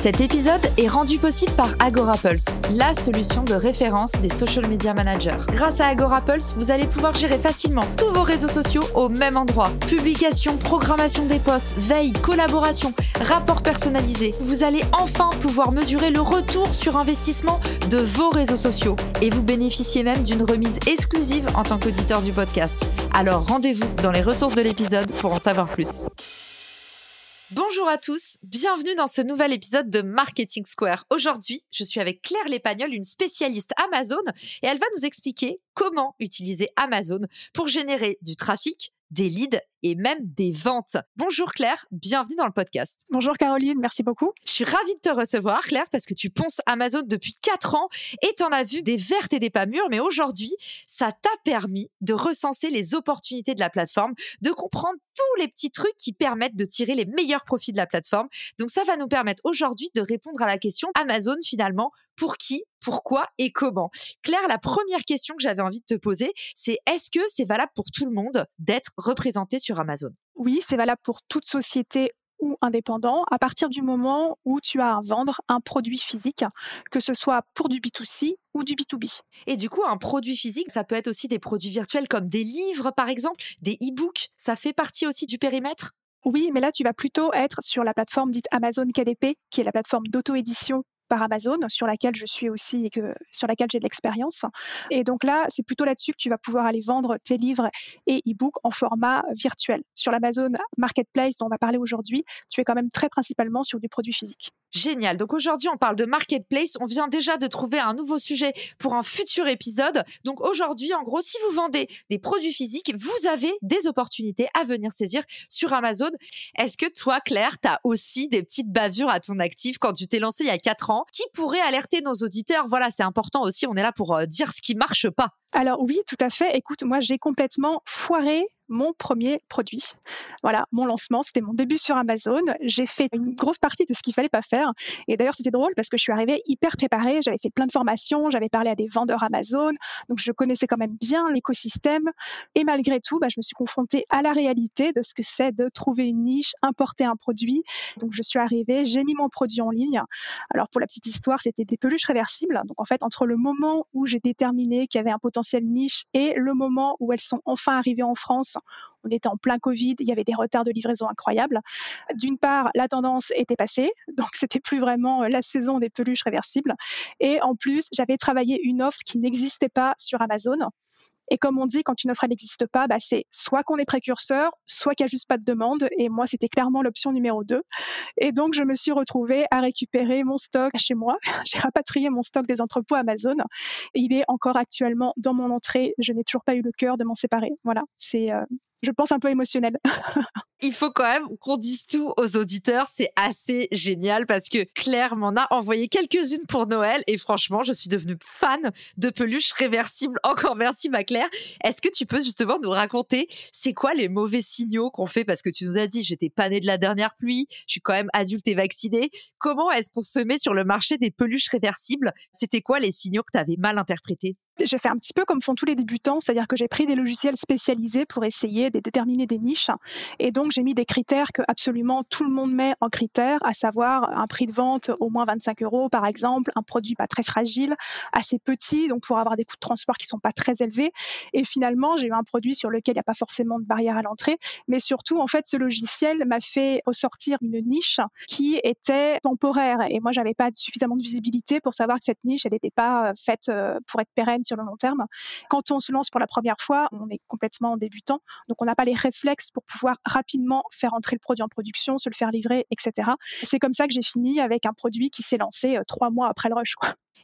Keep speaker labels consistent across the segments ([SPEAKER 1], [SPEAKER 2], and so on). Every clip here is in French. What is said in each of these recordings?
[SPEAKER 1] Cet épisode est rendu possible par AgoraPulse, la solution de référence des social media managers. Grâce à AgoraPulse, vous allez pouvoir gérer facilement tous vos réseaux sociaux au même endroit. Publication, programmation des posts, veille, collaboration, rapport personnalisé. Vous allez enfin pouvoir mesurer le retour sur investissement de vos réseaux sociaux et vous bénéficiez même d'une remise exclusive en tant qu'auditeur du podcast. Alors rendez-vous dans les ressources de l'épisode pour en savoir plus. Bonjour à tous, bienvenue dans ce nouvel épisode de Marketing Square. Aujourd'hui, je suis avec Claire Lépagnol, une spécialiste Amazon, et elle va nous expliquer comment utiliser Amazon pour générer du trafic, des leads et même des ventes. Bonjour Claire, bienvenue dans le podcast.
[SPEAKER 2] Bonjour Caroline, merci beaucoup.
[SPEAKER 1] Je suis ravie de te recevoir Claire parce que tu ponces Amazon depuis 4 ans et t'en as vu des vertes et des pas mûres, mais aujourd'hui, ça t'a permis de recenser les opportunités de la plateforme, de comprendre tous les petits trucs qui permettent de tirer les meilleurs profits de la plateforme. Donc ça va nous permettre aujourd'hui de répondre à la question Amazon finalement, pour qui, pourquoi et comment? Claire, la première question que j'avais envie de te poser, c'est est-ce que c'est valable pour tout le monde d'être représenté sur Amazon
[SPEAKER 2] Oui, c'est valable pour toute société ou indépendant à partir du moment où tu as à vendre un produit physique, que ce soit pour du B2C ou du B2B.
[SPEAKER 1] Et du coup, un produit physique, ça peut être aussi des produits virtuels comme des livres, par exemple, des e-books. Ça fait partie aussi du périmètre?
[SPEAKER 2] Oui, mais là, tu vas plutôt être sur la plateforme dite Amazon KDP, qui est la plateforme d'auto-édition par Amazon, sur laquelle je suis aussi et que, sur laquelle j'ai de l'expérience. Et donc là, c'est plutôt là-dessus que tu vas pouvoir aller vendre tes livres et e-books en format virtuel. Sur l'Amazon Marketplace dont on va parler aujourd'hui, tu es quand même très principalement sur du produit physique.
[SPEAKER 1] Génial. Donc aujourd'hui, on parle de marketplace. On vient déjà de trouver un nouveau sujet pour un futur épisode. Donc aujourd'hui, en gros, si vous vendez des produits physiques, vous avez des opportunités à venir saisir sur Amazon. Est-ce que toi, Claire, tu as aussi des petites bavures à ton actif quand tu t'es lancé il y a quatre ans qui pourrait alerter nos auditeurs? Voilà, c'est important aussi. On est là pour euh, dire ce qui marche pas.
[SPEAKER 2] Alors oui, tout à fait. Écoute, moi j'ai complètement foiré mon premier produit. Voilà, mon lancement, c'était mon début sur Amazon. J'ai fait une grosse partie de ce qu'il fallait pas faire. Et d'ailleurs, c'était drôle parce que je suis arrivée hyper préparée. J'avais fait plein de formations, j'avais parlé à des vendeurs Amazon, donc je connaissais quand même bien l'écosystème. Et malgré tout, bah, je me suis confrontée à la réalité de ce que c'est de trouver une niche, importer un produit. Donc je suis arrivée, j'ai mis mon produit en ligne. Alors pour la petite histoire, c'était des peluches réversibles. Donc en fait, entre le moment où j'ai déterminé qu'il y avait un potentiel niche et le moment où elles sont enfin arrivées en France. On était en plein Covid, il y avait des retards de livraison incroyables. D'une part, la tendance était passée, donc c'était plus vraiment la saison des peluches réversibles. Et en plus, j'avais travaillé une offre qui n'existait pas sur Amazon. Et comme on dit, quand une offre n'existe pas, bah, c'est soit qu'on est précurseur, soit qu'il n'y a juste pas de demande. Et moi, c'était clairement l'option numéro 2. Et donc, je me suis retrouvée à récupérer mon stock chez moi. J'ai rapatrié mon stock des entrepôts Amazon. Il est encore actuellement dans mon entrée. Je n'ai toujours pas eu le cœur de m'en séparer. Voilà, c'est euh, je pense, un peu émotionnel.
[SPEAKER 1] Il faut quand même qu'on dise tout aux auditeurs. C'est assez génial parce que Claire m'en a envoyé quelques-unes pour Noël et franchement, je suis devenue fan de peluches réversibles. Encore merci, ma Claire. Est-ce que tu peux justement nous raconter c'est quoi les mauvais signaux qu'on fait? Parce que tu nous as dit j'étais pas née de la dernière pluie, je suis quand même adulte et vaccinée. Comment est-ce qu'on se met sur le marché des peluches réversibles? C'était quoi les signaux que tu avais mal interprétés?
[SPEAKER 2] J'ai fait un petit peu comme font tous les débutants, c'est-à-dire que j'ai pris des logiciels spécialisés pour essayer de déterminer des niches. Et donc, j'ai mis des critères que absolument tout le monde met en critères, à savoir un prix de vente au moins 25 euros, par exemple, un produit pas très fragile, assez petit, donc pour avoir des coûts de transport qui sont pas très élevés. Et finalement, j'ai eu un produit sur lequel il n'y a pas forcément de barrière à l'entrée, mais surtout, en fait, ce logiciel m'a fait ressortir une niche qui était temporaire. Et moi, j'avais pas suffisamment de visibilité pour savoir que cette niche, elle n'était pas faite euh, pour être pérenne sur le long terme. Quand on se lance pour la première fois, on est complètement débutant, donc on n'a pas les réflexes pour pouvoir rapidement faire entrer le produit en production, se le faire livrer, etc. C'est comme ça que j'ai fini avec un produit qui s'est lancé euh, trois mois après le rush.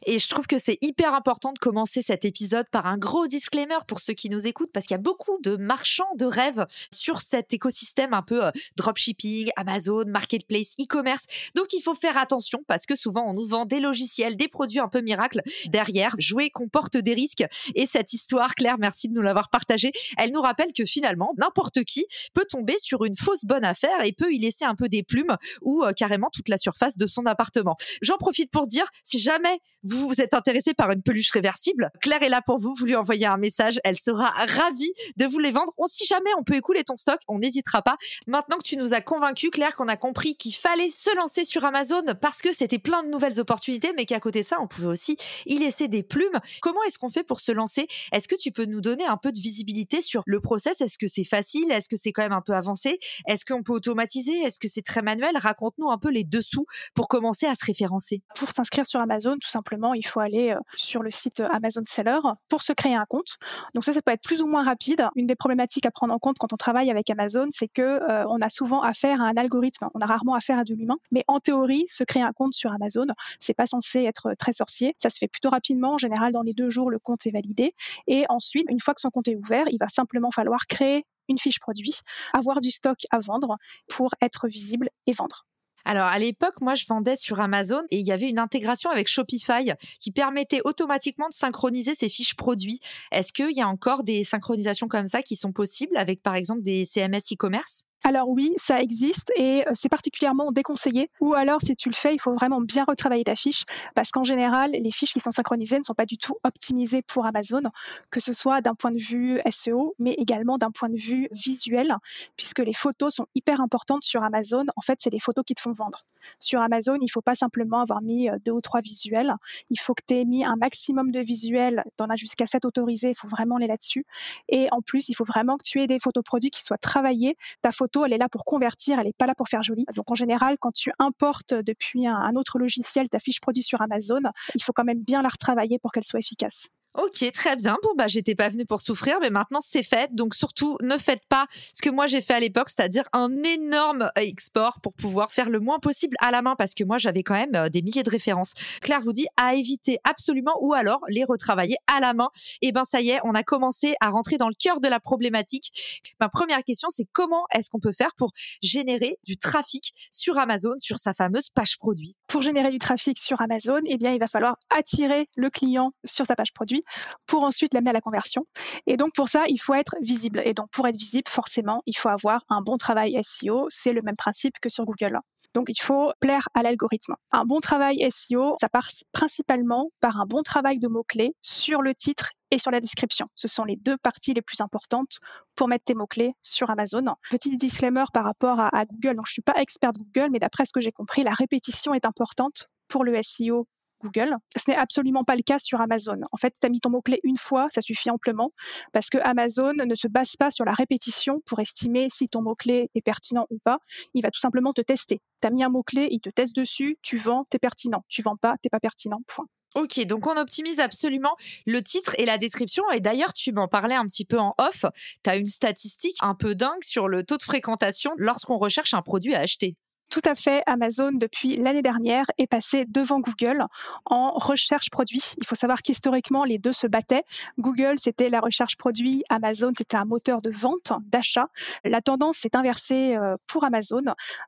[SPEAKER 1] Et je trouve que c'est hyper important de commencer cet épisode par un gros disclaimer pour ceux qui nous écoutent, parce qu'il y a beaucoup de marchands de rêves sur cet écosystème un peu euh, dropshipping, Amazon, marketplace, e-commerce. Donc il faut faire attention parce que souvent on nous vend des logiciels, des produits un peu miracles derrière. Jouer comporte des risques. Et cette histoire, Claire, merci de nous l'avoir partagée. Elle nous rappelle que finalement, n'importe qui peut tomber sur une fausse bonne affaire et peut y laisser un peu des plumes ou euh, carrément toute la surface de son appartement. J'en profite pour dire, si jamais vous vous êtes intéressé par une peluche réversible, Claire est là pour vous. Vous lui envoyez un message. Elle sera ravie de vous les vendre. Si jamais on peut écouler ton stock, on n'hésitera pas. Maintenant que tu nous as convaincu, Claire, qu'on a compris qu'il fallait se lancer sur Amazon parce que c'était plein de nouvelles opportunités, mais qu'à côté de ça, on pouvait aussi y laisser des plumes. Comment est-ce qu'on fait pour se lancer? Est-ce que tu peux nous donner un peu de visibilité sur le process? Est-ce que c'est facile? Est-ce que c'est quand même un peu avancé? Est-ce qu'on peut automatiser? Est-ce que c'est très manuel? Raconte-nous un peu les dessous pour commencer à se référencer.
[SPEAKER 2] Pour s'inscrire sur Amazon, tout simplement, il faut aller euh, sur le site euh, Amazon Seller pour se créer un compte. Donc ça, ça peut être plus ou moins rapide. Une des problématiques à prendre en compte quand on travaille avec Amazon, c'est que euh, on a souvent affaire à un algorithme. On a rarement affaire à de l'humain. Mais en théorie, se créer un compte sur Amazon, c'est pas censé être très sorcier. Ça se fait plutôt rapidement. En général, dans les deux jours, le compte est validé. Et ensuite, une fois que son compte est ouvert, il va simplement falloir créer une fiche produit, avoir du stock à vendre pour être visible et vendre.
[SPEAKER 1] Alors à l'époque, moi je vendais sur Amazon et il y avait une intégration avec Shopify qui permettait automatiquement de synchroniser ces fiches produits. Est-ce qu'il y a encore des synchronisations comme ça qui sont possibles avec par exemple des CMS e-commerce?
[SPEAKER 2] Alors oui, ça existe et euh, c'est particulièrement déconseillé. Ou alors, si tu le fais, il faut vraiment bien retravailler ta fiche parce qu'en général, les fiches qui sont synchronisées ne sont pas du tout optimisées pour Amazon, que ce soit d'un point de vue SEO, mais également d'un point de vue visuel, puisque les photos sont hyper importantes sur Amazon. En fait, c'est les photos qui te font vendre. Sur Amazon, il ne faut pas simplement avoir mis euh, deux ou trois visuels. Il faut que tu aies mis un maximum de visuels. Tu en as jusqu'à sept autorisés. Il faut vraiment les là-dessus. Et en plus, il faut vraiment que tu aies des photos produits qui soient travaillées. Ta photo elle est là pour convertir, elle n'est pas là pour faire joli. Donc en général, quand tu importes depuis un, autre logiciel ta fiche produit sur Amazon, il faut quand même bien la retravailler pour qu'elle soit efficace.
[SPEAKER 1] Ok, très bien. Bon, bah, j'étais pas venue pour souffrir, mais maintenant c'est fait. Donc, surtout, ne faites pas ce que moi j'ai fait à l'époque, c'est-à-dire un énorme export pour pouvoir faire le moins possible à la main, parce que moi j'avais quand même euh, des milliers de références. Claire vous dit à éviter absolument, ou alors les retravailler à la main. Et ben, ça y est, on a commencé à rentrer dans le cœur de la problématique. Ma première question, c'est comment est-ce qu'on peut faire pour générer du trafic sur Amazon, sur sa fameuse page produit?
[SPEAKER 2] Pour générer du trafic sur Amazon, eh bien, il va falloir attirer le client sur sa page produit pour ensuite l'amener à la conversion. Et donc pour ça, il faut être visible. Et donc pour être visible, forcément, il faut avoir un bon travail SEO. C'est le même principe que sur Google. Donc il faut plaire à l'algorithme. Un bon travail SEO, ça passe principalement par un bon travail de mots-clés sur le titre et sur la description. Ce sont les deux parties les plus importantes pour mettre tes mots-clés sur Amazon. Petit disclaimer par rapport à, à Google. Donc, je ne suis pas expert de Google, mais d'après ce que j'ai compris, la répétition est importante pour le SEO Google. Ce n'est absolument pas le cas sur Amazon. En fait, tu as mis ton mot-clé une fois, ça suffit amplement, parce que Amazon ne se base pas sur la répétition pour estimer si ton mot-clé est pertinent ou pas. Il va tout simplement te tester. Tu as mis un mot-clé, il te teste dessus, tu vends, tu es pertinent. Tu vends pas, tu pas pertinent, point.
[SPEAKER 1] Ok, donc on optimise absolument le titre et la description. Et d'ailleurs, tu m'en parlais un petit peu en off. Tu as une statistique un peu dingue sur le taux de fréquentation lorsqu'on recherche un produit à acheter.
[SPEAKER 2] Tout à fait. Amazon, depuis l'année dernière, est passé devant Google en recherche produit. Il faut savoir qu'historiquement, les deux se battaient. Google, c'était la recherche produit. Amazon, c'était un moteur de vente, d'achat. La tendance s'est inversée euh, pour Amazon.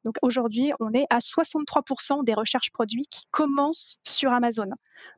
[SPEAKER 2] Donc aujourd'hui, on est à 63% des recherches produits qui commencent sur Amazon.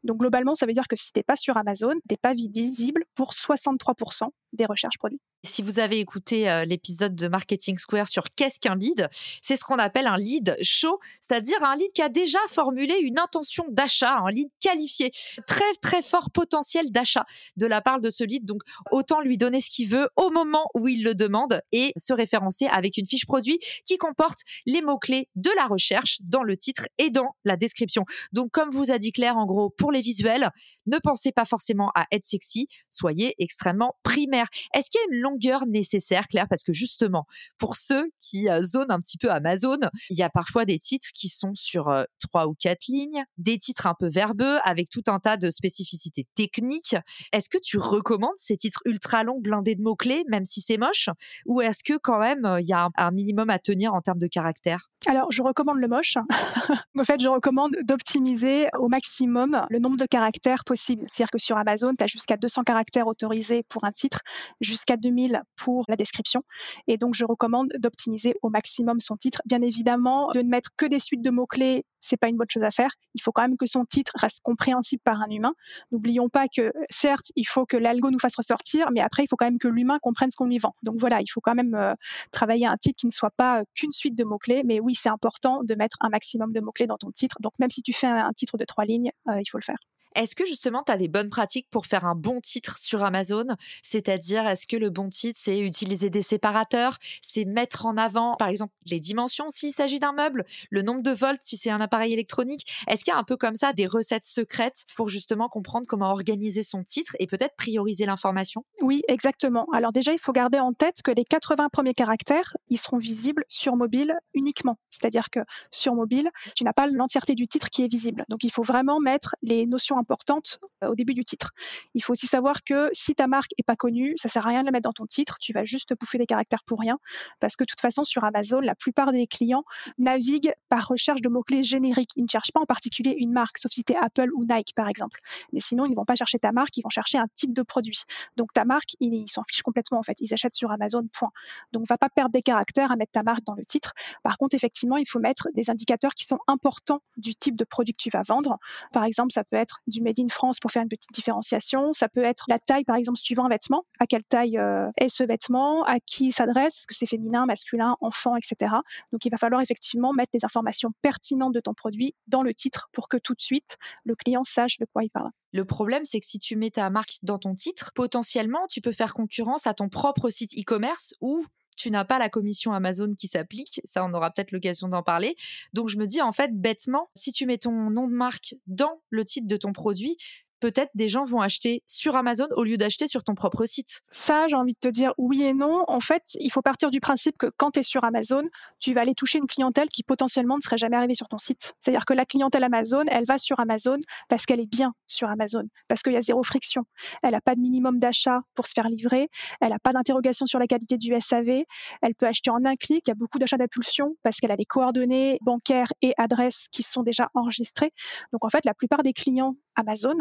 [SPEAKER 2] Donc globalement, ça veut dire que si tu n'es pas sur Amazon, tu n'es pas visible pour 63% des recherches produits.
[SPEAKER 1] Si vous avez écouté euh, l'épisode de Marketing Square sur qu'est-ce qu'un lead, c'est ce qu'on appelle un lead chaud, c'est-à-dire un lead qui a déjà formulé une intention d'achat, un lead qualifié, très très fort potentiel d'achat de la part de ce lead. Donc autant lui donner ce qu'il veut au moment où il le demande et se référencer avec une fiche produit qui comporte les mots-clés de la recherche dans le titre et dans la description. Donc comme vous a dit Claire, en gros, pour les visuels, ne pensez pas forcément à être sexy, soyez extrêmement primaire Est-ce qu'il y a une longueur nécessaire, Claire? Parce que justement, pour ceux qui euh, zonent un petit peu Amazon, il y a parfois des titres qui sont sur euh, trois ou quatre lignes, des titres un peu verbeux avec tout un tas de spécificités techniques. Est-ce que tu recommandes ces titres ultra longs, blindés de mots-clés, même si c'est moche? Ou est-ce que quand même, il y a un minimum à tenir en termes de caractère?
[SPEAKER 2] Alors, je recommande le moche. en fait, je recommande d'optimiser au maximum le nombre de caractères possible. C'est-à-dire que sur Amazon, tu as jusqu'à 200 caractères autorisés pour un titre, jusqu'à 2000 pour la description. Et donc, je recommande d'optimiser au maximum son titre. Bien évidemment, de ne mettre que des suites de mots-clés, c'est pas une bonne chose à faire. Il faut quand même que son titre reste compréhensible par un humain. N'oublions pas que, certes, il faut que l'algo nous fasse ressortir, mais après, il faut quand même que l'humain comprenne ce qu'on lui vend. Donc voilà, il faut quand même euh, travailler un titre qui ne soit pas euh, qu'une suite de mots-clés, mais oui, c'est important de mettre un maximum de mots-clés dans ton titre. Donc même si tu fais un, titre de trois lignes, euh, il faut le faire.
[SPEAKER 1] Est-ce que justement, tu as des bonnes pratiques pour faire un bon titre sur Amazon? C'est-à-dire, est-ce que le bon titre, c'est utiliser des séparateurs C'est mettre en avant, par exemple, les dimensions s'il s'agit d'un meuble, le nombre de volts si c'est un appareil électronique? Est-ce qu'il y a un peu comme ça des recettes secrètes pour justement comprendre comment organiser son titre et peut-être prioriser l'information?
[SPEAKER 2] Oui, exactement. Alors déjà, il faut garder en tête que les 80 premiers caractères, ils seront visibles sur mobile uniquement. C'est-à-dire que sur mobile, tu n'as pas l'entièreté du titre qui est visible. Donc il faut vraiment mettre les notions importante euh, au début du titre. Il faut aussi savoir que si ta marque est pas connue, ça sert à rien de la mettre dans ton titre, tu vas juste bouffer des caractères pour rien, parce que de toute façon sur Amazon, la plupart des clients naviguent par recherche de mots-clés génériques. Ils ne cherchent pas en particulier une marque, sauf si tu es Apple ou Nike par exemple. Mais sinon, ils ne vont pas chercher ta marque, ils vont chercher un type de produit. Donc ta marque, ils s'en fichent complètement en fait. Ils achètent sur Amazon, point. Donc va pas perdre des caractères à mettre ta marque dans le titre. Par contre, effectivement, il faut mettre des indicateurs qui sont importants du type de produit que tu vas vendre. Par exemple, ça peut être du Made in France pour faire une petite différenciation. Ça peut être la taille, par exemple, suivant un vêtement. À quelle taille euh, est ce vêtement À qui s'adresse Est-ce que c'est féminin, masculin, enfant, etc. Donc, il va falloir effectivement mettre les informations pertinentes de ton produit dans le titre pour que tout de suite, le client sache de quoi il parle.
[SPEAKER 1] Le problème, c'est que si tu mets ta marque dans ton titre, potentiellement, tu peux faire concurrence à ton propre site e-commerce ou tu n'as pas la commission Amazon qui s'applique. Ça, on aura peut-être l'occasion d'en parler. Donc, je me dis, en fait, bêtement, si tu mets ton nom de marque dans le titre de ton produit, peut-être des gens vont acheter sur Amazon au lieu d'acheter sur ton propre site.
[SPEAKER 2] Ça, j'ai envie de te dire oui et non. En fait, il faut partir du principe que quand tu es sur Amazon, tu vas aller toucher une clientèle qui potentiellement ne serait jamais arrivée sur ton site. C'est-à-dire que la clientèle Amazon, elle va sur Amazon parce qu'elle est bien sur Amazon, parce qu'il y a zéro friction. Elle n'a pas de minimum d'achat pour se faire livrer, elle n'a pas d'interrogation sur la qualité du SAV, elle peut acheter en un clic, il y a beaucoup d'achats d'impulsion parce qu'elle a des coordonnées bancaires et adresses qui sont déjà enregistrées. Donc en fait, la plupart des clients Amazon,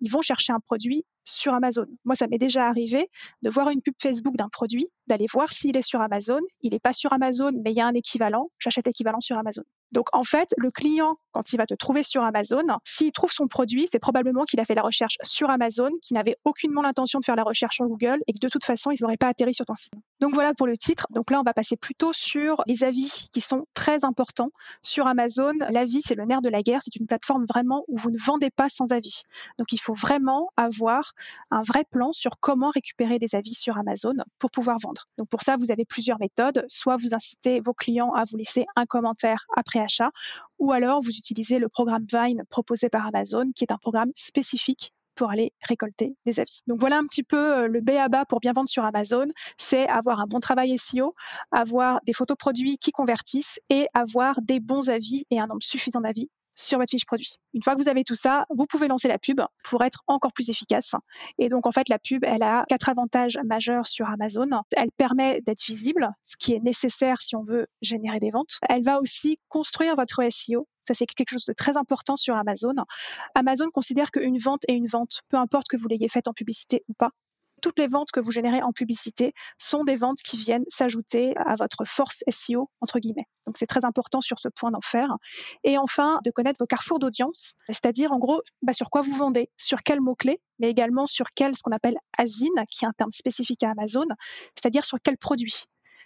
[SPEAKER 2] ils vont chercher un produit sur Amazon. Moi, ça m'est déjà arrivé de voir une pub Facebook d'un produit, d'aller voir s'il est sur Amazon. Il n'est pas sur Amazon, mais il y a un équivalent. J'achète l'équivalent sur Amazon. Donc, en fait, le client, quand il va te trouver sur Amazon, s'il trouve son produit, c'est probablement qu'il a fait la recherche sur Amazon, qu'il n'avait aucunement l'intention de faire la recherche sur Google et que de toute façon, il n'aurait pas atterri sur ton site. Donc, voilà pour le titre. Donc là, on va passer plutôt sur les avis qui sont très importants. Sur Amazon, l'avis, c'est le nerf de la guerre. C'est une plateforme vraiment où vous ne vendez pas sans avis. Donc, il faut vraiment avoir un vrai plan sur comment récupérer des avis sur Amazon pour pouvoir vendre. Donc pour ça, vous avez plusieurs méthodes. Soit vous incitez vos clients à vous laisser un commentaire après ou alors vous utilisez le programme Vine proposé par Amazon, qui est un programme spécifique pour aller récolter des avis. Donc voilà un petit peu euh, le B à bas pour bien vendre sur Amazon, c'est avoir un bon travail SEO, avoir des photos produits qui convertissent et avoir des bons avis et un nombre suffisant d'avis sur votre fiche produit. Une fois que vous avez tout ça, vous pouvez lancer la pub pour être encore plus efficace. Et donc, en fait, la pub, elle a quatre avantages majeurs sur Amazon. Elle permet d'être visible, ce qui est nécessaire si on veut générer des ventes. Elle va aussi construire votre SEO. Ça, c'est quelque chose de très important sur Amazon. Amazon considère qu'une vente est une vente, peu importe que vous l'ayez faite en publicité ou pas toutes les ventes que vous générez en publicité sont des ventes qui viennent s'ajouter à votre force SEO, entre guillemets. Donc c'est très important sur ce point d'en faire. Et enfin, de connaître vos carrefours d'audience, c'est-à-dire en gros bah, sur quoi vous vendez, sur quels mots-clés, mais également sur quel, ce qu'on appelle ASIN, qui est un terme spécifique à Amazon, c'est-à-dire sur quels produits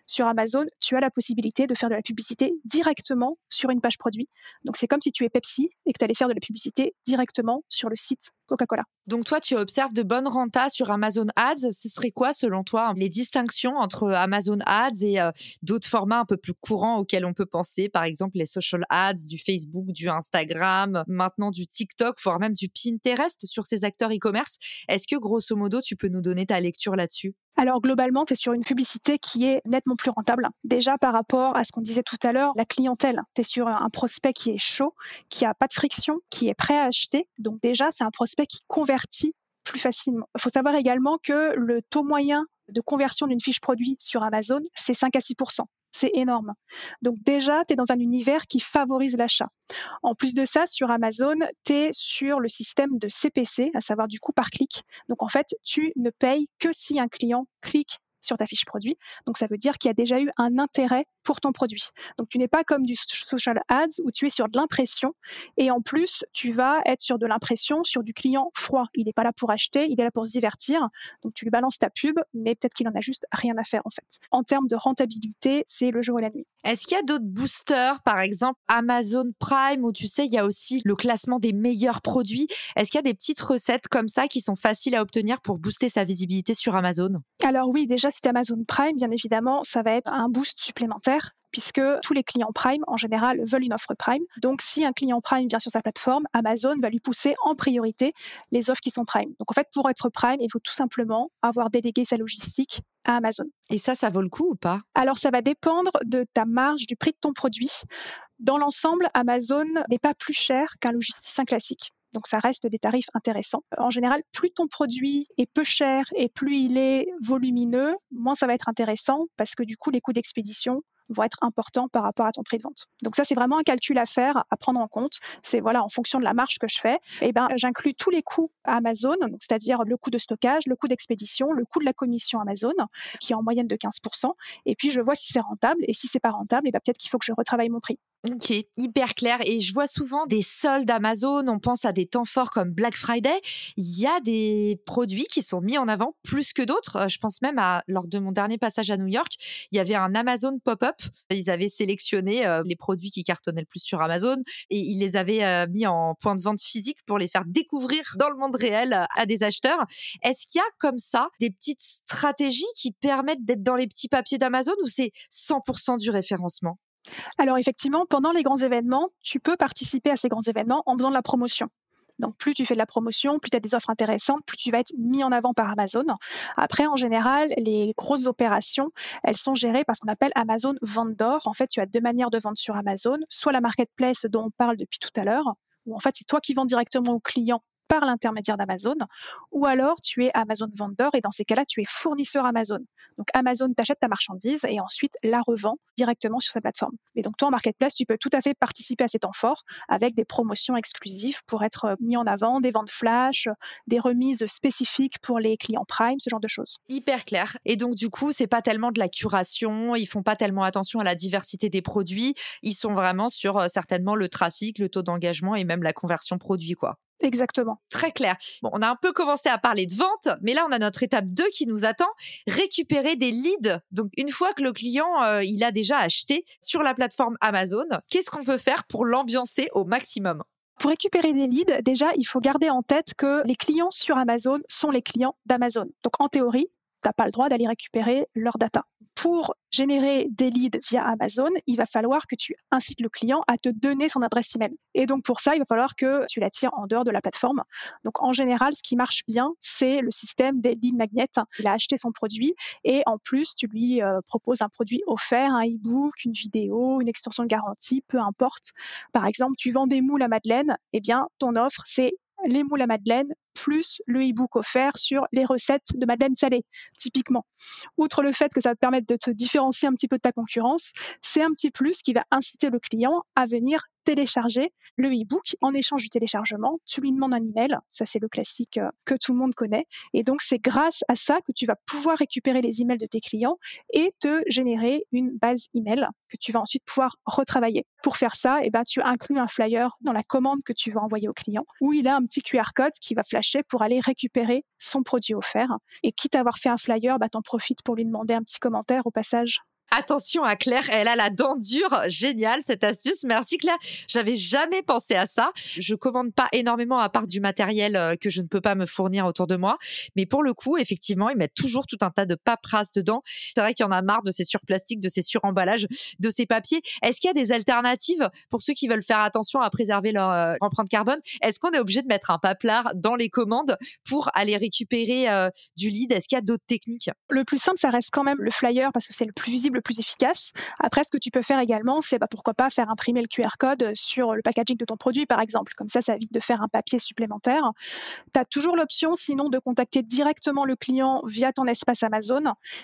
[SPEAKER 2] sur Amazon, tu as la possibilité de faire de la publicité directement sur une page produit. Donc c'est comme si tu es Pepsi et que tu allais faire de la publicité directement sur le site Coca-Cola.
[SPEAKER 1] Donc toi, tu observes de bonnes rentas sur Amazon Ads. Ce serait quoi, selon toi, les distinctions entre Amazon Ads et euh, d'autres formats un peu plus courants auxquels on peut penser, par exemple les social ads du Facebook, du Instagram, maintenant du TikTok, voire même du Pinterest sur ces acteurs e-commerce. Est-ce que grosso modo, tu peux nous donner ta lecture là-dessus?
[SPEAKER 2] Alors globalement, tu es sur une publicité qui est nettement plus rentable. Déjà par rapport à ce qu'on disait tout à l'heure, la clientèle, tu es sur un prospect qui est chaud, qui a pas de friction, qui est prêt à acheter. Donc déjà, c'est un prospect qui convertit plus facilement. Il faut savoir également que le taux moyen de conversion d'une fiche produit sur Amazon, c'est 5 à 6 c'est énorme. Donc déjà, tu es dans un univers qui favorise l'achat. En plus de ça, sur Amazon, tu es sur le système de CPC, à savoir du coût par clic. Donc en fait, tu ne payes que si un client clique sur ta fiche produit. Donc ça veut dire qu'il y a déjà eu un intérêt pour ton produit. Donc tu n'es pas comme du social ads où tu es sur de l'impression et en plus tu vas être sur de l'impression sur du client froid. Il n'est pas là pour acheter, il est là pour se divertir. Donc tu lui balances ta pub, mais peut-être qu'il en a juste rien à faire en fait. En termes de rentabilité, c'est le jour et la nuit.
[SPEAKER 1] Est-ce qu'il y a d'autres boosters, par exemple Amazon Prime, où tu sais, il y a aussi le classement des meilleurs produits Est-ce qu'il y a des petites recettes comme ça qui sont faciles à obtenir pour booster sa visibilité sur Amazon?
[SPEAKER 2] Alors oui, déjà, Amazon Prime, bien évidemment, ça va être un boost supplémentaire puisque tous les clients Prime, en général, veulent une offre Prime. Donc, si un client Prime vient sur sa plateforme, Amazon va lui pousser en priorité les offres qui sont Prime. Donc, en fait, pour être Prime, il faut tout simplement avoir délégué sa logistique à Amazon.
[SPEAKER 1] Et ça, ça vaut le coup ou pas?
[SPEAKER 2] Alors, ça va dépendre de ta marge, du prix de ton produit. Dans l'ensemble, Amazon n'est pas plus cher qu'un logisticien classique. Donc ça reste des tarifs intéressants. En général, plus ton produit est peu cher et plus il est volumineux, moins ça va être intéressant parce que du coup, les coûts d'expédition vont être importants par rapport à ton prix de vente. Donc ça, c'est vraiment un calcul à faire, à prendre en compte. C'est voilà, en fonction de la marge que je fais, eh ben, j'inclus tous les coûts Amazon, c'est-à-dire le coût de stockage, le coût d'expédition, le coût de la commission Amazon, qui est en moyenne de 15%. Et puis, je vois si c'est rentable. Et si c'est pas rentable, eh ben, peut-être qu'il faut que je retravaille mon prix.
[SPEAKER 1] Ok, hyper clair. Et je vois souvent des soldes Amazon, on pense à des temps forts comme Black Friday. Il y a des produits qui sont mis en avant plus que d'autres. Euh, je pense même à, lors de mon dernier passage à New York, il y avait un Amazon pop-up. Ils avaient sélectionné euh, les produits qui cartonnaient le plus sur Amazon et ils les avaient euh, mis en point de vente physique pour les faire découvrir dans le monde réel à des acheteurs. Est-ce qu'il y a comme ça des petites stratégies qui permettent d'être dans les petits papiers d'Amazon ou c'est 100% du référencement?
[SPEAKER 2] Alors effectivement, pendant les grands événements, tu peux participer à ces grands événements en faisant de la promotion. Donc plus tu fais de la promotion, plus tu as des offres intéressantes, plus tu vas être mis en avant par Amazon. Après, en général, les grosses opérations, elles sont gérées par ce qu'on appelle Amazon Vendor. En fait, tu as deux manières de vendre sur Amazon, soit la marketplace dont on parle depuis tout à l'heure, où en fait c'est toi qui vends directement au client par l'intermédiaire d'Amazon, ou alors tu es Amazon vendeur et dans ces cas-là, tu es fournisseur Amazon. Donc Amazon t'achète ta marchandise et ensuite la revend directement sur sa plateforme. Et donc toi, en marketplace, tu peux tout à fait participer à ces temps avec des promotions exclusives pour être mis en avant, des ventes flash, des remises spécifiques pour les clients Prime, ce genre de choses.
[SPEAKER 1] Hyper clair. Et donc du coup, c'est pas tellement de la curation, ils font pas tellement attention à la diversité des produits, ils sont vraiment sur euh, certainement le trafic, le taux d'engagement et même la conversion produit quoi.
[SPEAKER 2] Exactement.
[SPEAKER 1] Très clair. Bon, on a un peu commencé à parler de vente, mais là, on a notre étape 2 qui nous attend, récupérer des leads. Donc, une fois que le client, euh, il a déjà acheté sur la plateforme Amazon, qu'est-ce qu'on peut faire pour l'ambiancer au maximum?
[SPEAKER 2] Pour récupérer des leads, déjà, il faut garder en tête que les clients sur Amazon sont les clients d'Amazon. Donc, en théorie, n'as pas le droit d'aller récupérer leurs data. Pour générer des leads via Amazon, il va falloir que tu incites le client à te donner son adresse email. Et donc pour ça, il va falloir que tu l'attires en dehors de la plateforme. Donc en général, ce qui marche bien, c'est le système des lead magnets. Il a acheté son produit et en plus, tu lui euh, proposes un produit offert, un e-book, une vidéo, une extension de garantie, peu importe. Par exemple, tu vends des moules à Madeleine, eh bien ton offre, c'est les moules à Madeleine plus le e-book offert sur les recettes de madeleine salée, typiquement. Outre le fait que ça va te permettre de te différencier un petit peu de ta concurrence, c'est un petit plus qui va inciter le client à venir télécharger le e-book. En échange du téléchargement, tu lui demandes un email. Ça, c'est le classique euh, que tout le monde connaît. Et donc, c'est grâce à ça que tu vas pouvoir récupérer les emails de tes clients et te générer une base email que tu vas ensuite pouvoir retravailler. Pour faire ça, eh ben, tu inclus un flyer dans la commande que tu vas envoyer au client où il a un petit QR code qui va flasher pour aller récupérer son produit offert. Et quitte à avoir fait un flyer, bah, t'en profites pour lui demander un petit commentaire au passage
[SPEAKER 1] Attention à Claire, elle a la dent dure. Génial cette astuce. Merci Claire. J'avais jamais pensé à ça. Je commande pas énormément à part du matériel euh, que je ne peux pas me fournir autour de moi. Mais pour le coup, effectivement, ils mettent toujours tout un tas de paperasse dedans. C'est vrai qu'il y en a marre de ces surplastiques, de ces suremballages, de ces papiers. Est-ce qu'il y a des alternatives pour ceux qui veulent faire attention à préserver leur euh, empreinte carbone? Est-ce qu'on est obligé de mettre un paplard dans les commandes pour aller récupérer euh, du lead? Est-ce qu'il y a d'autres techniques?
[SPEAKER 2] Le plus simple, ça reste quand même le flyer parce que c'est le plus visible, plus efficace. Après, ce que tu peux faire également, c'est bah, pourquoi pas faire imprimer le QR code sur le packaging de ton produit, par exemple. Comme ça, ça évite de faire un papier supplémentaire. Tu as toujours l'option, sinon, de contacter directement le client via ton espace Amazon.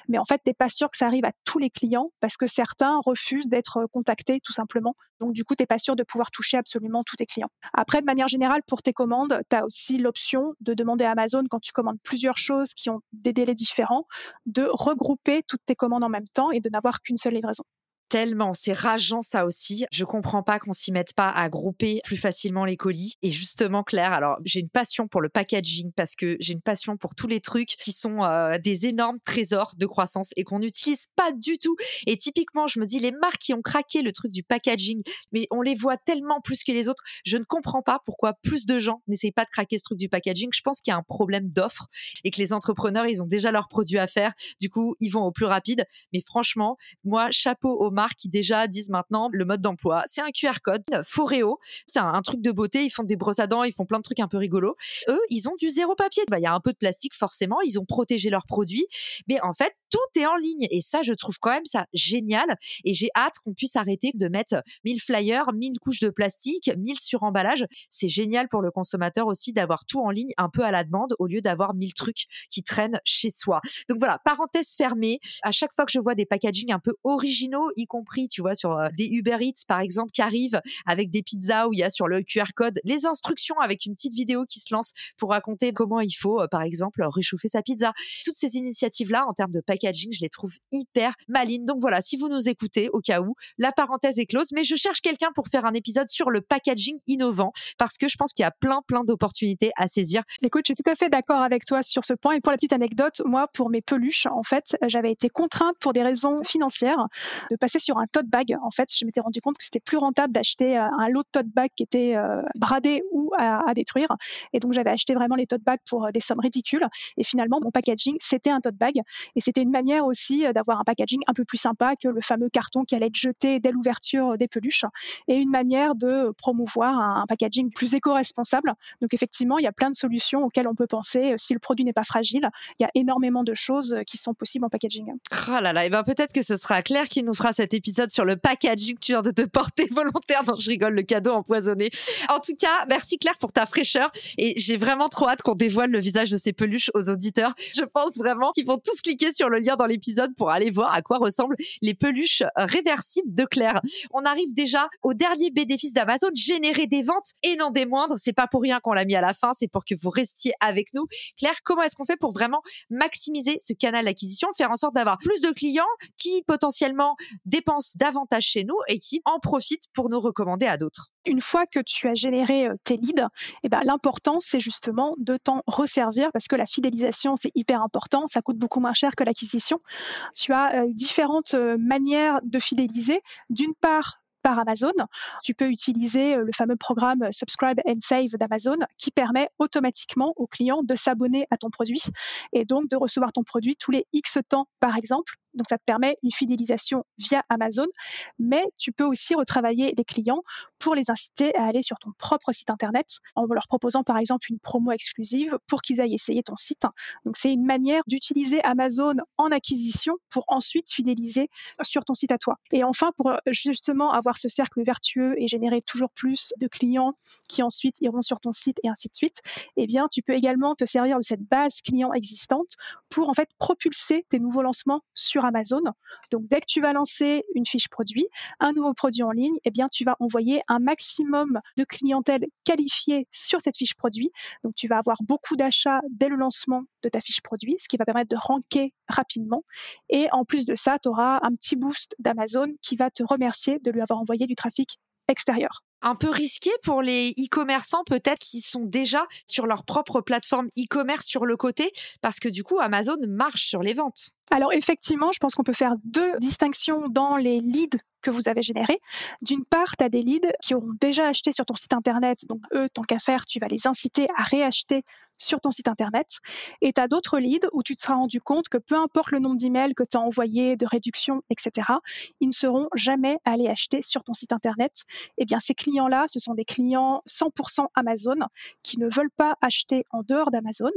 [SPEAKER 2] Mais en fait, tu n'es pas sûr que ça arrive à tous les clients parce que certains refusent d'être contactés tout simplement. Donc, du coup, tu n'es pas sûr de pouvoir toucher absolument tous tes clients. Après, de manière générale, pour tes commandes, tu as aussi l'option de demander à Amazon, quand tu commandes plusieurs choses qui ont des délais différents, de regrouper toutes tes commandes en même temps et de n'avoir qu'une seule livraison
[SPEAKER 1] tellement, c'est rageant ça aussi. Je comprends pas qu'on s'y mette pas à grouper plus facilement les colis. Et justement, Claire, alors j'ai une passion pour le packaging parce que j'ai une passion pour tous les trucs qui sont euh, des énormes trésors de croissance et qu'on n'utilise pas du tout. Et typiquement, je me dis les marques qui ont craqué le truc du packaging, mais on les voit tellement plus que les autres. Je ne comprends pas pourquoi plus de gens n'essayent pas de craquer ce truc du packaging. Je pense qu'il y a un problème d'offre et que les entrepreneurs, ils ont déjà leurs produits à faire. Du coup, ils vont au plus rapide. Mais franchement, moi, chapeau aux marques qui déjà disent maintenant le mode d'emploi. C'est un QR code, Foreo. C'est un, truc de beauté. Ils font des brosses à dents, ils font plein de trucs un peu rigolos. Eux, ils ont du zéro papier. Bah, il y a un peu de plastique, forcément. Ils ont protégé leurs produits. Mais en fait, tout est en ligne. Et ça, je trouve quand même ça génial. Et j'ai hâte qu'on puisse arrêter de mettre 1000 flyers, 1000 couches de plastique, 1000 suremballages. C'est génial pour le consommateur aussi d'avoir tout en ligne un peu à la demande au lieu d'avoir 1000 trucs qui traînent chez soi. Donc voilà, parenthèse fermée. À chaque fois que je vois des packagings un peu originaux, y compris, tu vois, sur euh, des Uber Eats, par exemple, qui arrivent avec des pizzas où il y a sur le QR code les instructions avec une petite vidéo qui se lance pour raconter comment il faut, euh, par exemple, réchauffer sa pizza. Toutes ces initiatives-là, en termes de packaging, je les trouve hyper malines. Donc voilà, si vous nous écoutez, au cas où, la parenthèse est close, mais je cherche quelqu'un pour faire un épisode sur le packaging innovant parce que je pense qu'il y a plein, plein d'opportunités à saisir.
[SPEAKER 2] Écoute, je suis tout à fait d'accord avec toi sur ce point. Et pour la petite anecdote, moi, pour mes peluches, en fait, j'avais été contrainte pour des raisons financières de passer sur un tote bag. En fait, je m'étais rendu compte que c'était plus rentable d'acheter euh, un lot de tote bag qui était euh, bradé ou à, détruire. Et donc, j'avais acheté vraiment les tote bags pour euh, des sommes ridicules. Et finalement, mon packaging, c'était un tote bag. Et c'était une manière aussi d'avoir un packaging un peu plus sympa que le fameux carton qui allait être jeté dès l'ouverture des peluches et une manière de promouvoir un packaging plus éco-responsable. Donc effectivement, il y a plein de solutions auxquelles on peut penser si le produit n'est pas fragile. Il y a énormément de choses qui sont possibles en packaging.
[SPEAKER 1] Oh là là, et ben peut-être que ce sera Claire qui nous fera cet épisode sur le packaging tu viens de te porter volontaire. Non, je rigole, le cadeau empoisonné. En tout cas, merci Claire pour ta fraîcheur et j'ai vraiment trop hâte qu'on dévoile le visage de ces peluches aux auditeurs. Je pense vraiment qu'ils vont tous cliquer sur le lien dans l'épisode pour aller voir à quoi ressemblent les peluches réversibles de Claire. On arrive déjà au dernier bénéfice d'Amazon, générer des ventes et non des moindres. C'est pas pour rien qu'on l'a mis à la fin, c'est pour que vous restiez avec nous. Claire, comment est-ce qu'on fait pour vraiment maximiser ce canal d'acquisition, faire en sorte d'avoir plus de clients qui potentiellement dépensent davantage chez nous et qui en profitent pour nous recommander à d'autres
[SPEAKER 2] Une fois que tu as généré euh, tes leads, eh ben, l'important c'est justement de t'en resservir parce que la fidélisation c'est hyper important, ça coûte beaucoup moins cher que l'acquisition. Tu as euh, différentes euh, manières de fidéliser. D'une part, par Amazon. Tu peux utiliser le fameux programme Subscribe and Save d'Amazon qui permet automatiquement aux clients de s'abonner à ton produit et donc de recevoir ton produit tous les X temps, par exemple. Donc ça te permet une fidélisation via Amazon, mais tu peux aussi retravailler les clients pour les inciter à aller sur ton propre site internet en leur proposant par exemple une promo exclusive pour qu'ils aillent essayer ton site. Donc c'est une manière d'utiliser Amazon en acquisition pour ensuite fidéliser sur ton site à toi. Et enfin pour justement avoir ce cercle vertueux et générer toujours plus de clients qui ensuite iront sur ton site et ainsi de suite, eh bien tu peux également te servir de cette base client existante pour en fait propulser tes nouveaux lancements sur Amazon. Donc, dès que tu vas lancer une fiche produit, un nouveau produit en ligne, eh bien, tu vas envoyer un maximum de clientèle qualifiée sur cette fiche produit. Donc, tu vas avoir beaucoup d'achats dès le lancement de ta fiche produit, ce qui va permettre de ranker rapidement. Et en plus de ça, tu auras un petit boost d'Amazon qui va te remercier de lui avoir envoyé du trafic extérieur.
[SPEAKER 1] Un peu risqué pour les e-commerçants peut-être qui sont déjà sur leur propre plateforme e-commerce sur le côté? Parce que du coup Amazon marche sur les ventes.
[SPEAKER 2] Alors effectivement, je pense qu'on peut faire deux distinctions dans les leads que vous avez générés. D'une part, tu as des leads qui auront déjà acheté sur ton site internet, donc eux, tant qu'à faire, tu vas les inciter à réacheter sur ton site internet. Et tu as d'autres leads où tu te seras rendu compte que peu importe le nombre d'emails que tu as envoyé, de réduction, etc., ils ne seront jamais allés acheter sur ton site internet. Eh bien, ces clients-là, ce sont des clients 100% Amazon qui ne veulent pas acheter en dehors d'Amazon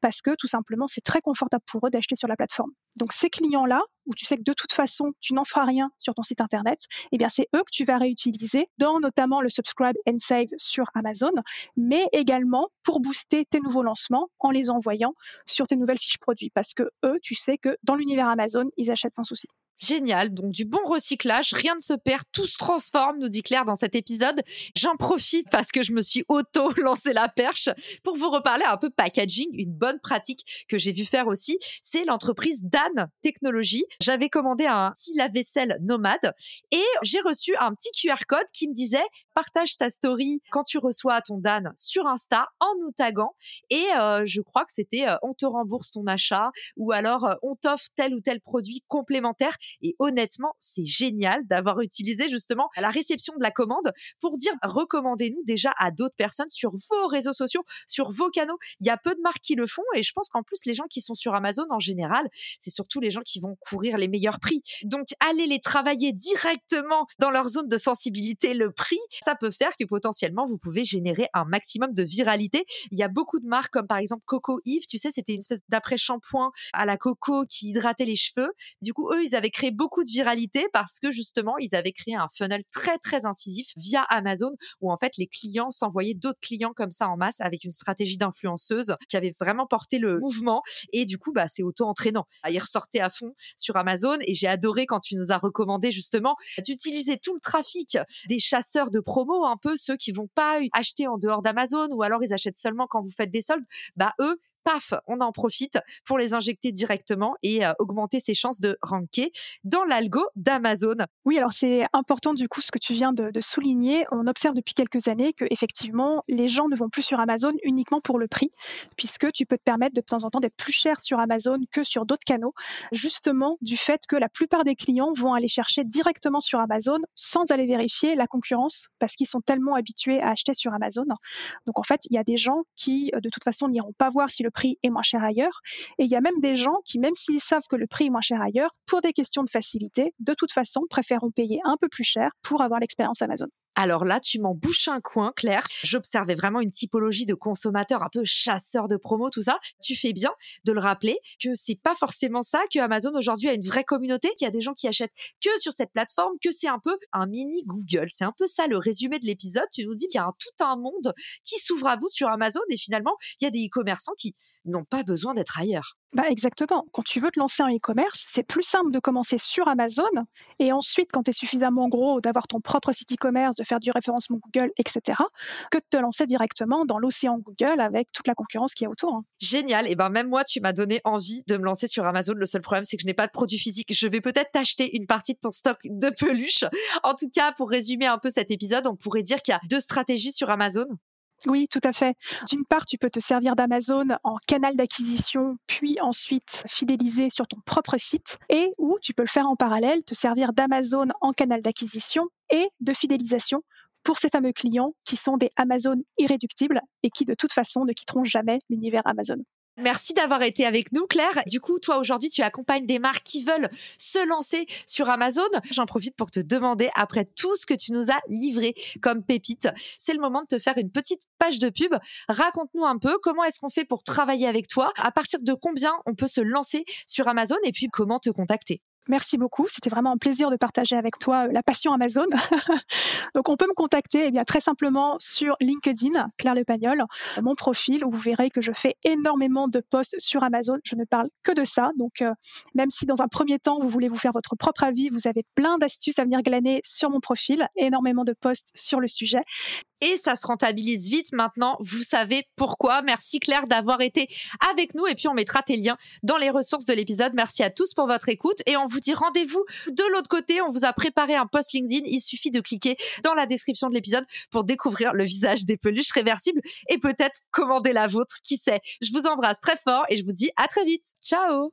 [SPEAKER 2] parce que tout simplement, c'est très confortable pour eux d'acheter sur la plateforme. Donc, ces clients-là, où tu sais que de toute façon, tu n'en feras rien sur ton site internet, eh bien, c'est eux que tu vas réutiliser dans notamment le subscribe and save sur Amazon, mais également pour booster tes nouveaux lancements en les envoyant sur tes nouvelles fiches produits parce que eux, tu sais que dans l'univers Amazon, ils achètent sans souci.
[SPEAKER 1] Génial, donc du bon recyclage, rien ne se perd, tout se transforme, nous dit Claire dans cet épisode. J'en profite parce que je me suis auto lancé la perche pour vous reparler un peu packaging, une bonne pratique que j'ai vu faire aussi, c'est l'entreprise Dan Technologies. J'avais commandé un petit lave-vaisselle nomade et j'ai reçu un petit QR code qui me disait partage ta story quand tu reçois ton Dan sur Insta en nous taguant et euh, je crois que c'était euh, on te rembourse ton achat ou alors euh, on t'offre tel ou tel produit complémentaire et honnêtement, c'est génial d'avoir utilisé justement la réception de la commande pour dire recommandez-nous déjà à d'autres personnes sur vos réseaux sociaux, sur vos canaux. Il y a peu de marques qui le font et je pense qu'en plus, les gens qui sont sur Amazon en général, c'est surtout les gens qui vont courir les meilleurs prix. Donc, allez les travailler directement dans leur zone de sensibilité, le prix, peut faire que potentiellement, vous pouvez générer un maximum de viralité. Il y a beaucoup de marques comme par exemple Coco Eve, tu sais, c'était une espèce d'après-shampoing à la coco qui hydratait les cheveux. Du coup, eux, ils avaient créé beaucoup de viralité parce que justement, ils avaient créé un funnel très très incisif via Amazon où en fait les clients s'envoyaient d'autres clients comme ça en masse avec une stratégie d'influenceuse qui avait vraiment porté le mouvement et du coup, bah, c'est auto-entraînant. Ah, ils ressortaient à fond sur Amazon et j'ai adoré quand tu nous as recommandé justement d'utiliser tout le trafic des chasseurs de un peu ceux qui vont pas acheter en dehors d'Amazon ou alors ils achètent seulement quand vous faites des soldes. Bah, eux, paf, on en profite pour les injecter directement et euh, augmenter ses chances de ranker dans l'algo d'Amazon.
[SPEAKER 2] Oui, alors c'est important du coup ce que tu viens de, souligner. On observe depuis quelques années que effectivement les gens ne vont plus sur Amazon uniquement pour le prix, puisque tu peux te permettre de, de temps en temps d'être plus cher sur Amazon que sur d'autres canaux, justement du fait que la plupart des clients vont aller chercher directement sur Amazon sans aller vérifier la concurrence, parce qu'ils sont tellement habitués à acheter sur Amazon. Donc en fait, il y a des gens qui de toute façon n'iront pas voir si le prix est moins cher ailleurs. Et il y a même des gens qui, même s'ils savent que le prix est moins cher ailleurs, pour des questions de facilité, de toute façon, préféreront payer un peu plus cher pour avoir l'expérience Amazon.
[SPEAKER 1] Alors là, tu m'en bouches un coin, Claire. J'observais vraiment une typologie de consommateurs un peu chasseurs de promo, tout ça. Tu fais bien de le rappeler que c'est pas forcément ça, que Amazon aujourd'hui a une vraie communauté, qu'il y a des gens qui achètent que sur cette plateforme, que c'est un peu un mini Google. C'est un peu ça le résumé de l'épisode. Tu nous dis qu'il y a tout un monde qui s'ouvre à vous sur Amazon et finalement, il y a des e-commerçants qui n'ont pas besoin d'être ailleurs.
[SPEAKER 2] Bah exactement. Quand tu veux te lancer en e-commerce, c'est plus simple de commencer sur Amazon et ensuite, quand tu es suffisamment gros, d'avoir ton propre site e-commerce, de faire du référencement Google, etc., que de te lancer directement dans l'océan Google avec toute la concurrence qui y a autour. Hein.
[SPEAKER 1] Génial. Et ben même moi, tu m'as donné envie de me lancer sur Amazon. Le seul problème, c'est que je n'ai pas de produits physiques. Je vais peut-être t'acheter une partie de ton stock de peluches. En tout cas, pour résumer un peu cet épisode, on pourrait dire qu'il y a deux stratégies sur Amazon.
[SPEAKER 2] Oui, tout à fait. D'une part, tu peux te servir d'Amazon en canal d'acquisition, puis ensuite fidéliser sur ton propre site, et ou tu peux le faire en parallèle, te servir d'Amazon en canal d'acquisition et de fidélisation pour ces fameux clients qui sont des Amazon irréductibles et qui de toute façon ne quitteront jamais l'univers Amazon.
[SPEAKER 1] Merci d'avoir été avec nous, Claire. Du coup, toi, aujourd'hui, tu accompagnes des marques qui veulent se lancer sur Amazon. J'en profite pour te demander, après tout ce que tu nous as livré comme pépite, c'est le moment de te faire une petite page de pub. Raconte-nous un peu comment est-ce qu'on fait pour travailler avec toi, à partir de combien on peut se lancer sur Amazon? Et puis comment te contacter?
[SPEAKER 2] Merci beaucoup. C'était vraiment un plaisir de partager avec toi euh, la passion Amazon. Donc, on peut me contacter eh très simplement sur LinkedIn, Claire Le Pagnol, mon profil, où vous verrez que je fais énormément de posts sur Amazon. Je ne parle que de ça. Donc, euh, même si dans un premier temps, vous voulez vous faire votre propre avis, vous avez plein d'astuces à venir glaner sur mon profil, énormément de posts sur le sujet.
[SPEAKER 1] Et ça se rentabilise vite maintenant. Vous savez pourquoi. Merci Claire d'avoir été avec nous et puis on mettra tes liens dans les ressources de l'épisode. Merci à tous pour votre écoute et on vous dit rendez-vous de l'autre côté. On vous a préparé un post LinkedIn. Il suffit de cliquer dans la description de l'épisode pour découvrir le visage des peluches réversibles et peut-être commander la vôtre. Qui sait? Je vous embrasse très fort et je vous dis à très vite. Ciao!